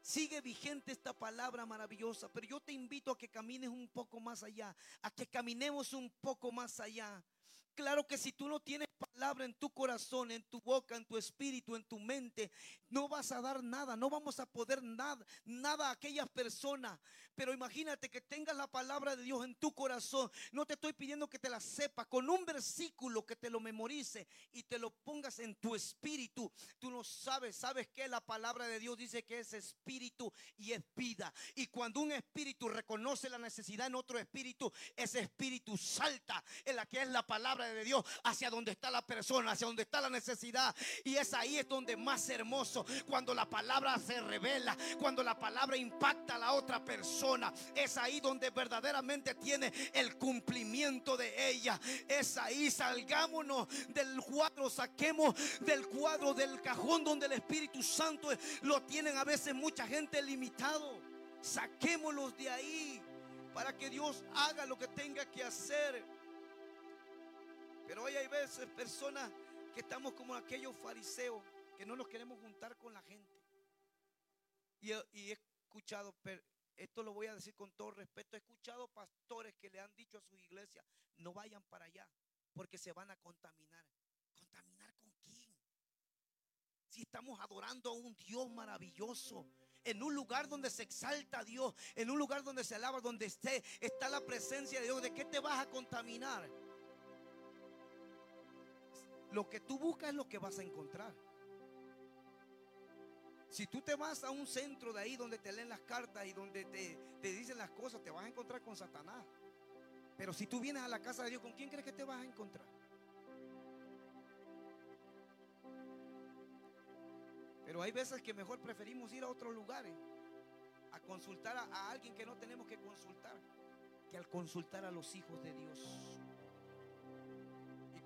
Sigue vigente esta palabra maravillosa, pero yo te invito a que camines un poco más allá, a que caminemos un poco más allá. Claro que si tú no tienes palabra en tu corazón, en tu boca, en tu espíritu, en tu mente, no vas a dar nada, no vamos a poder nada, nada a aquellas personas. Pero imagínate que tengas la palabra de Dios en tu corazón. No te estoy pidiendo que te la sepas con un versículo que te lo memorice y te lo pongas en tu espíritu. Tú no sabes, sabes que la palabra de Dios dice que es espíritu y es vida. Y cuando un espíritu reconoce la necesidad en otro espíritu, ese espíritu salta en la que es la palabra de Dios hacia donde está la persona, hacia donde está la necesidad. Y es ahí es donde más hermoso, cuando la palabra se revela, cuando la palabra impacta a la otra persona. Es ahí donde verdaderamente tiene el cumplimiento de ella. Es ahí, salgámonos del cuadro, saquemos del cuadro, del cajón donde el Espíritu Santo lo tienen a veces mucha gente limitado. Saquémoslos de ahí para que Dios haga lo que tenga que hacer. Pero hoy hay veces personas que estamos como aquellos fariseos que no nos queremos juntar con la gente. Y, he escuchado esto lo voy a decir con todo respeto, he escuchado pastores que le han dicho a su iglesia, no vayan para allá, porque se van a contaminar. ¿Contaminar con quién? Si estamos adorando a un Dios maravilloso, en un lugar donde se exalta a Dios, en un lugar donde se alaba, donde esté, está la presencia de Dios, ¿de qué te vas a contaminar? Lo que tú buscas es lo que vas a encontrar. Si tú te vas a un centro de ahí donde te leen las cartas y donde te, te dicen las cosas, te vas a encontrar con Satanás. Pero si tú vienes a la casa de Dios, ¿con quién crees que te vas a encontrar? Pero hay veces que mejor preferimos ir a otros lugares a consultar a, a alguien que no tenemos que consultar que al consultar a los hijos de Dios.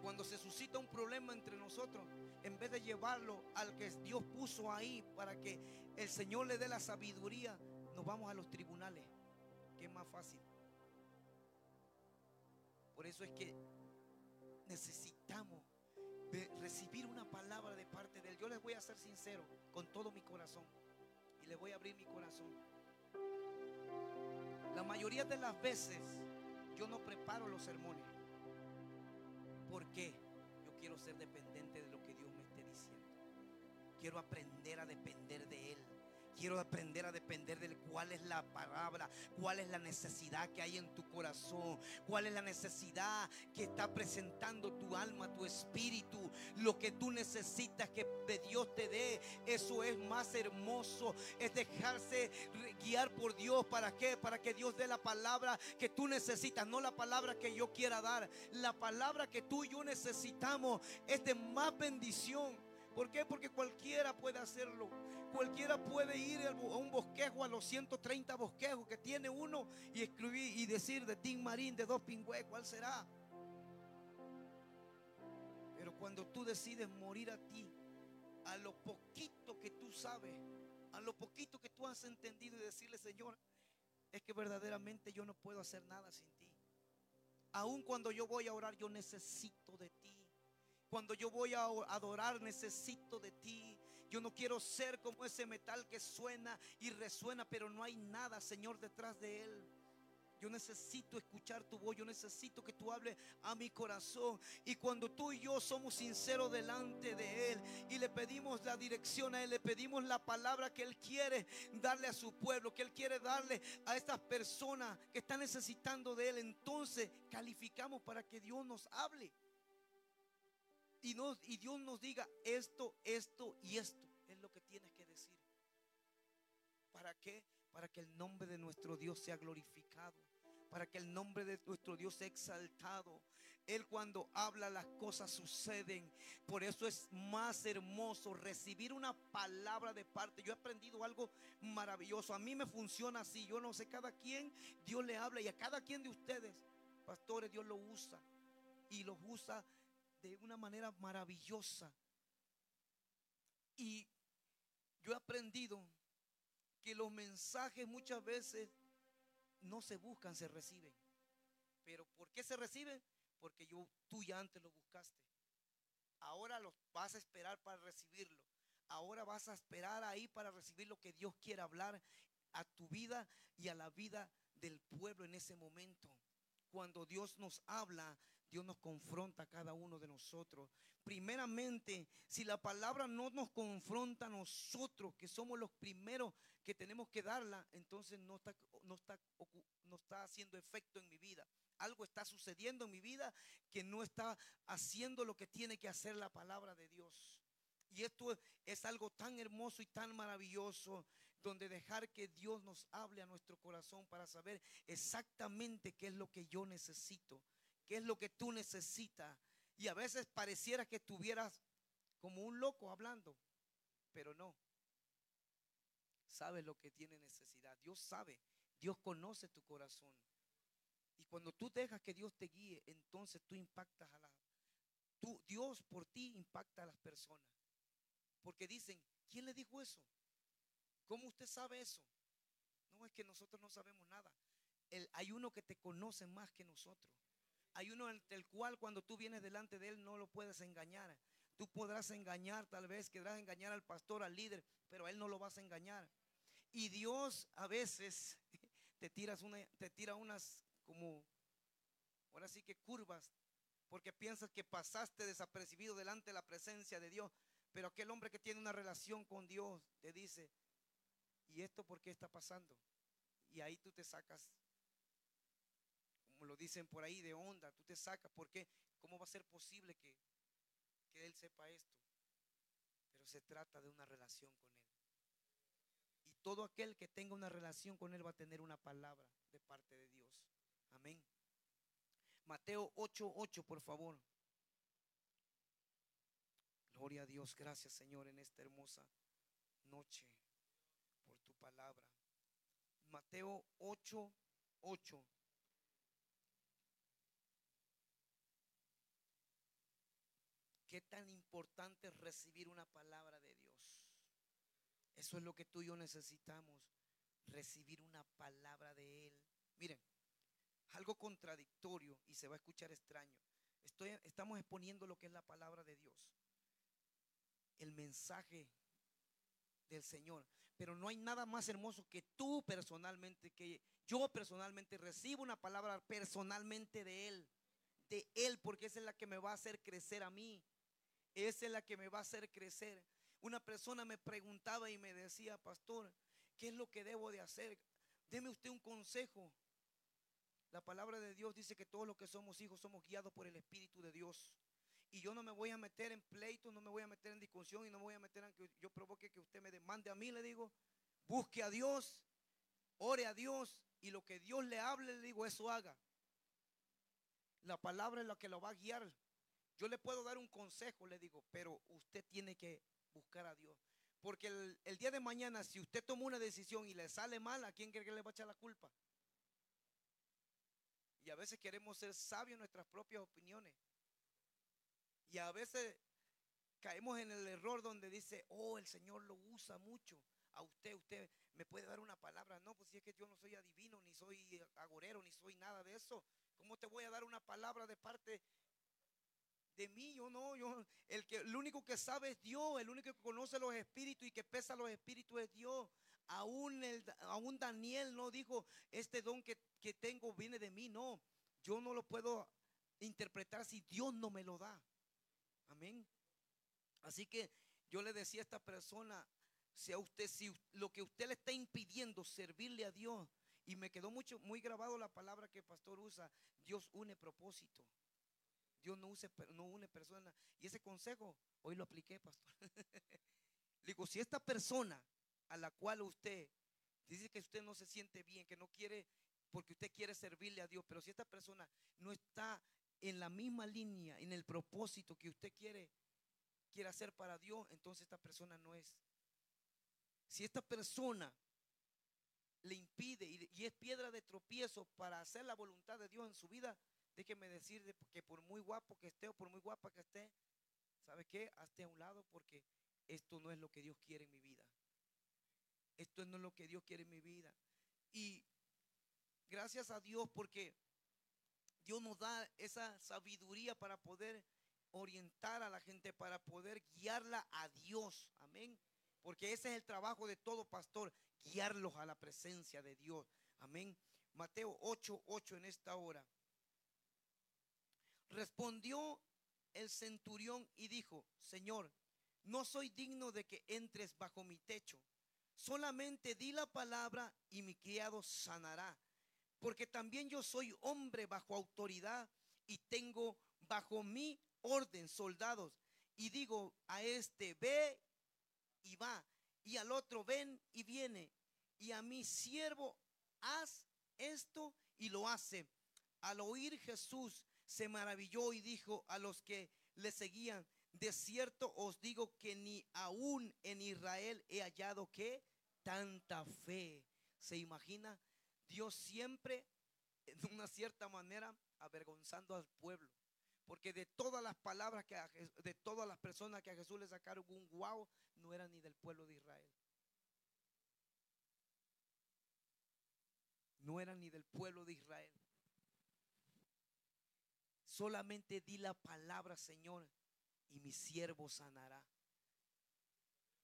Cuando se suscita un problema entre nosotros, en vez de llevarlo al que Dios puso ahí para que el Señor le dé la sabiduría, nos vamos a los tribunales, que es más fácil. Por eso es que necesitamos recibir una palabra de parte de Él. Yo les voy a ser sincero con todo mi corazón y les voy a abrir mi corazón. La mayoría de las veces yo no preparo los sermones. ¿Por qué? Yo quiero ser dependiente de lo que Dios me esté diciendo. Quiero aprender a depender de Él. Quiero aprender a depender de cuál es la palabra, cuál es la necesidad que hay en tu corazón, cuál es la necesidad que está presentando tu alma, tu espíritu, lo que tú necesitas que Dios te dé. Eso es más hermoso, es dejarse guiar por Dios. ¿Para qué? Para que Dios dé la palabra que tú necesitas, no la palabra que yo quiera dar. La palabra que tú y yo necesitamos es de más bendición. ¿Por qué? Porque cualquiera puede hacerlo. Cualquiera puede ir a un bosquejo, a los 130 bosquejos que tiene uno y escribir y decir de Tim Marín, de dos pingües, ¿cuál será? Pero cuando tú decides morir a ti, a lo poquito que tú sabes, a lo poquito que tú has entendido y decirle, Señor, es que verdaderamente yo no puedo hacer nada sin ti. Aun cuando yo voy a orar, yo necesito de ti. Cuando yo voy a adorar necesito de ti. Yo no quiero ser como ese metal que suena y resuena, pero no hay nada, Señor, detrás de él. Yo necesito escuchar tu voz, yo necesito que tú hables a mi corazón. Y cuando tú y yo somos sinceros delante de Él y le pedimos la dirección a Él, le pedimos la palabra que Él quiere darle a su pueblo, que Él quiere darle a estas personas que están necesitando de Él, entonces calificamos para que Dios nos hable y, Dios nos diga esto, esto y esto es lo que tienes que decir. ¿Para qué? Para que el nombre de nuestro Dios sea glorificado. Para que el nombre de nuestro Dios sea exaltado. Él cuando habla las cosas suceden. Por eso es más hermoso recibir una palabra de parte. Yo he aprendido algo maravilloso. A mí me funciona así. Yo no sé, cada quien Dios le habla y a cada quien de ustedes, pastores, Dios lo usa. Y los usa de una manera maravillosa. Y yo he aprendido que los mensajes muchas veces no se buscan, se reciben. Pero ¿por qué se reciben? Porque yo, tú ya antes lo buscaste. Ahora los vas a esperar para recibirlo. Ahora vas a esperar ahí para recibir lo que Dios quiere hablar a tu vida y a la vida del pueblo en ese momento. Cuando Dios nos habla, Dios nos confronta a cada uno de nosotros. Primeramente, si la palabra no nos confronta a nosotros, que somos los primeros que tenemos que darla, entonces no está, no está, no está haciendo efecto en mi vida. Algo está sucediendo en mi vida que no está haciendo lo que tiene que hacer la palabra de Dios. Y esto es algo tan hermoso y tan maravilloso, donde dejar que Dios nos hable a nuestro corazón para saber exactamente qué es lo que yo necesito qué es lo que tú necesitas. Y a veces pareciera que estuvieras como un loco hablando, pero no. Sabes lo que tiene necesidad. Dios sabe, Dios conoce tu corazón. Y cuando tú dejas que Dios te guíe, entonces tú impactas a la... Tú, Dios por ti impacta a las personas. Porque dicen, ¿quién le dijo eso? ¿Cómo usted sabe eso? No es que nosotros no sabemos nada. El, hay uno que te conoce más que nosotros. Hay uno del cual cuando tú vienes delante de él no lo puedes engañar. Tú podrás engañar, tal vez querrás engañar al pastor, al líder, pero a él no lo vas a engañar. Y Dios a veces te tiras una, te tira unas como, ahora sí que curvas, porque piensas que pasaste desapercibido delante de la presencia de Dios. Pero aquel hombre que tiene una relación con Dios te dice, ¿y esto por qué está pasando? Y ahí tú te sacas, como lo dicen por ahí, de onda, tú te sacas, porque ¿cómo va a ser posible que, que Él sepa esto? Pero se trata de una relación con Él. Y todo aquel que tenga una relación con Él va a tener una palabra de parte de Dios. Amén. Mateo 8:8, por favor. Gloria a Dios. Gracias, Señor, en esta hermosa noche por tu palabra. Mateo 8:8. Qué tan importante es recibir una palabra de Dios. Eso es lo que tú y yo necesitamos, recibir una palabra de Él. Miren, algo contradictorio y se va a escuchar extraño. Estoy, estamos exponiendo lo que es la palabra de Dios, el mensaje del Señor. Pero no hay nada más hermoso que tú personalmente, que yo personalmente recibo una palabra personalmente de Él, de Él, porque esa es la que me va a hacer crecer a mí. Esa es la que me va a hacer crecer. Una persona me preguntaba y me decía, pastor, ¿qué es lo que debo de hacer? Deme usted un consejo. La palabra de Dios dice que todos los que somos hijos somos guiados por el Espíritu de Dios. Y yo no me voy a meter en pleito, no me voy a meter en discusión y no me voy a meter en que yo provoque que usted me demande a mí, le digo, busque a Dios, ore a Dios y lo que Dios le hable, le digo, eso haga. La palabra es la que lo va a guiar. Yo le puedo dar un consejo, le digo, pero usted tiene que buscar a Dios. Porque el, día de mañana, si usted toma una decisión y le sale mal, ¿a quién cree que le va a echar la culpa? Y a veces queremos ser sabios en nuestras propias opiniones. Y a veces caemos en el error donde dice, oh, el Señor lo usa mucho. A usted, usted me puede dar una palabra. No, pues si es que yo no soy adivino, ni soy agorero, ni soy nada de eso. ¿Cómo te voy a dar una palabra de parte de mí? Yo no, yo, el que, el único que sabe es Dios, el único que conoce los espíritus y que pesa los espíritus es Dios. Aún, el, aún Daniel no dijo, este don que, que tengo viene de mí. No, yo no lo puedo interpretar si Dios no me lo da. Amén. Así que yo le decía a esta persona, si a usted, si lo que usted le está impidiendo servirle a Dios, y me quedó mucho, muy grabado la palabra que el pastor usa, Dios une propósito. Dios no, use, no une personas. Y ese consejo hoy lo apliqué, pastor. Digo, si esta persona a la cual usted dice que usted no se siente bien, que no quiere, porque usted quiere servirle a Dios, pero si esta persona no está en la misma línea, en el propósito que usted quiere, quiere hacer para Dios, entonces esta persona no es. Si esta persona le impide y, es piedra de tropiezo para hacer la voluntad de Dios en su vida, déjeme decir que por muy guapo que esté o por muy guapa que esté, ¿sabe qué? Hazte a un lado porque esto no es lo que Dios quiere en mi vida. Esto no es lo que Dios quiere en mi vida. Y gracias a Dios porque Dios nos da esa sabiduría para poder orientar a la gente, para poder guiarla a Dios. Amén. Porque ese es el trabajo de todo pastor, guiarlos a la presencia de Dios. Amén. Mateo 8, 8 en esta hora. Respondió el centurión y dijo, Señor, no soy digno de que entres bajo mi techo. Solamente di la palabra y mi criado sanará porque también yo soy hombre bajo autoridad y tengo bajo mi orden soldados. Y digo a este, ve y va, y al otro, ven y viene, y a mi siervo, haz esto y lo hace. Al oír Jesús se maravilló y dijo a los que le seguían, de cierto os digo que ni aún en Israel he hallado que tanta fe. ¿Se imagina? Dios siempre, de una cierta manera, avergonzando al pueblo. Porque de todas las palabras que de todas las personas que a Jesús le sacaron un guau, no era ni del pueblo de Israel. No era ni del pueblo de Israel. Solamente di la palabra, Señor, y mi siervo sanará.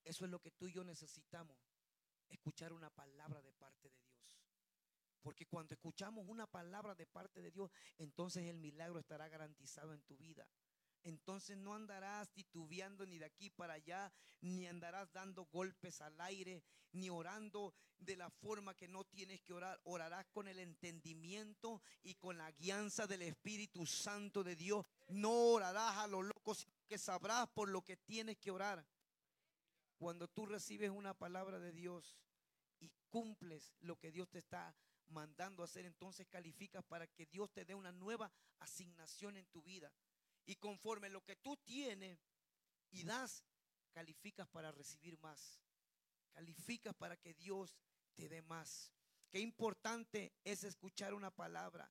Eso es lo que tú y yo necesitamos, escuchar una palabra de parte de Dios. Porque cuando escuchamos una palabra de parte de Dios, entonces el milagro estará garantizado en tu vida. Entonces no andarás titubeando ni de aquí para allá, ni andarás dando golpes al aire, ni orando de la forma que no tienes que orar. Orarás con el entendimiento y con la guianza del Espíritu Santo de Dios. No orarás a los locos, que sabrás por lo que tienes que orar. Cuando tú recibes una palabra de Dios y cumples lo que Dios te está mandando a hacer, entonces calificas para que Dios te dé una nueva asignación en tu vida. Y conforme lo que tú tienes y das, calificas para recibir más. Calificas para que Dios te dé más. Qué importante es escuchar una palabra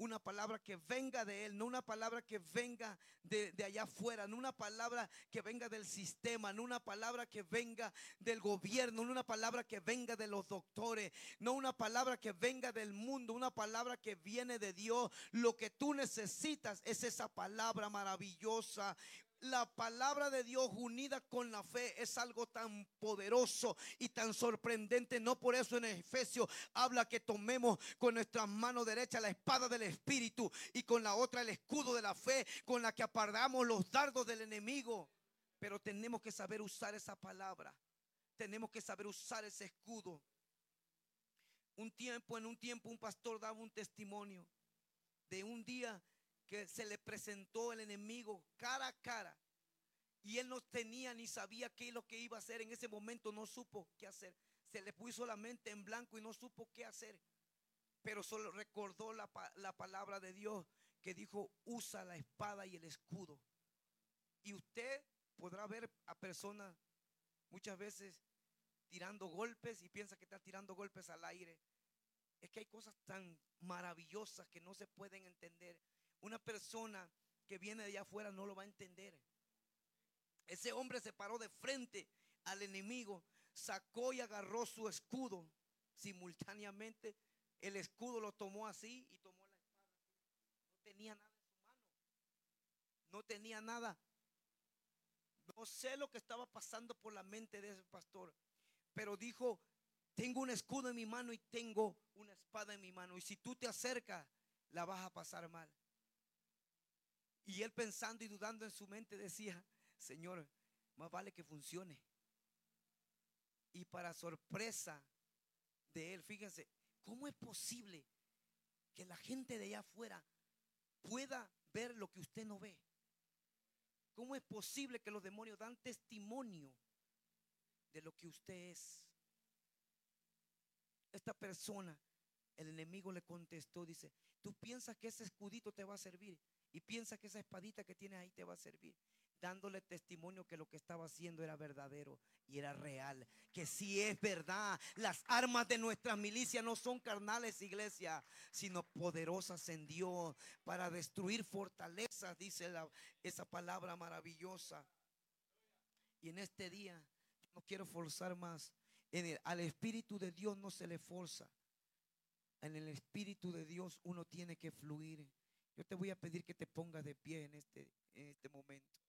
una palabra que venga de Él, no una palabra que venga de, allá afuera, no una palabra que venga del sistema, no una palabra que venga del gobierno, no una palabra que venga de los doctores, no una palabra que venga del mundo, una palabra que viene de Dios. Lo que tú necesitas es esa palabra maravillosa, la palabra de Dios unida con la fe es algo tan poderoso y tan sorprendente. No por eso en Efesios habla que tomemos con nuestra mano derecha la espada del Espíritu y con la otra el escudo de la fe con la que apardamos los dardos del enemigo. Pero tenemos que saber usar esa palabra. Tenemos que saber usar ese escudo. Un tiempo, en un tiempo, un pastor daba un testimonio de un día que se le presentó el enemigo cara a cara. Y él no tenía ni sabía qué es lo que iba a hacer. En ese momento no supo qué hacer. Se le puso la mente en blanco y no supo qué hacer. Pero solo recordó la, la palabra de Dios que dijo, usa la espada y el escudo. Y usted podrá ver a personas muchas veces tirando golpes y piensa que está tirando golpes al aire. Es que hay cosas tan maravillosas que no se pueden entender. Una persona que viene de allá afuera no lo va a entender. Ese hombre se paró de frente al enemigo, sacó y agarró su escudo. Simultáneamente el escudo lo tomó así y tomó la espada. No tenía nada en su mano. No tenía nada. No sé lo que estaba pasando por la mente de ese pastor, pero dijo, tengo un escudo en mi mano y tengo una espada en mi mano. Y si tú te acercas, la vas a pasar mal. Y él pensando y dudando en su mente decía, Señor, más vale que funcione. Y para sorpresa de él, fíjense, ¿cómo es posible que la gente de allá afuera pueda ver lo que usted no ve? ¿Cómo es posible que los demonios dan testimonio de lo que usted es? Esta persona, el enemigo le contestó, dice, tú piensas que ese escudito te va a servir y piensa que esa espadita que tienes ahí te va a servir. Dándole testimonio que lo que estaba haciendo era verdadero y era real. Que si es verdad, las armas de nuestras milicias no son carnales, iglesia, sino poderosas en Dios para destruir fortalezas, dice esa palabra maravillosa. Y en este día, no quiero forzar más. al Espíritu de Dios no se le forza. En el Espíritu de Dios uno tiene que fluir. Yo te voy a pedir que te pongas de pie en este, en este momento.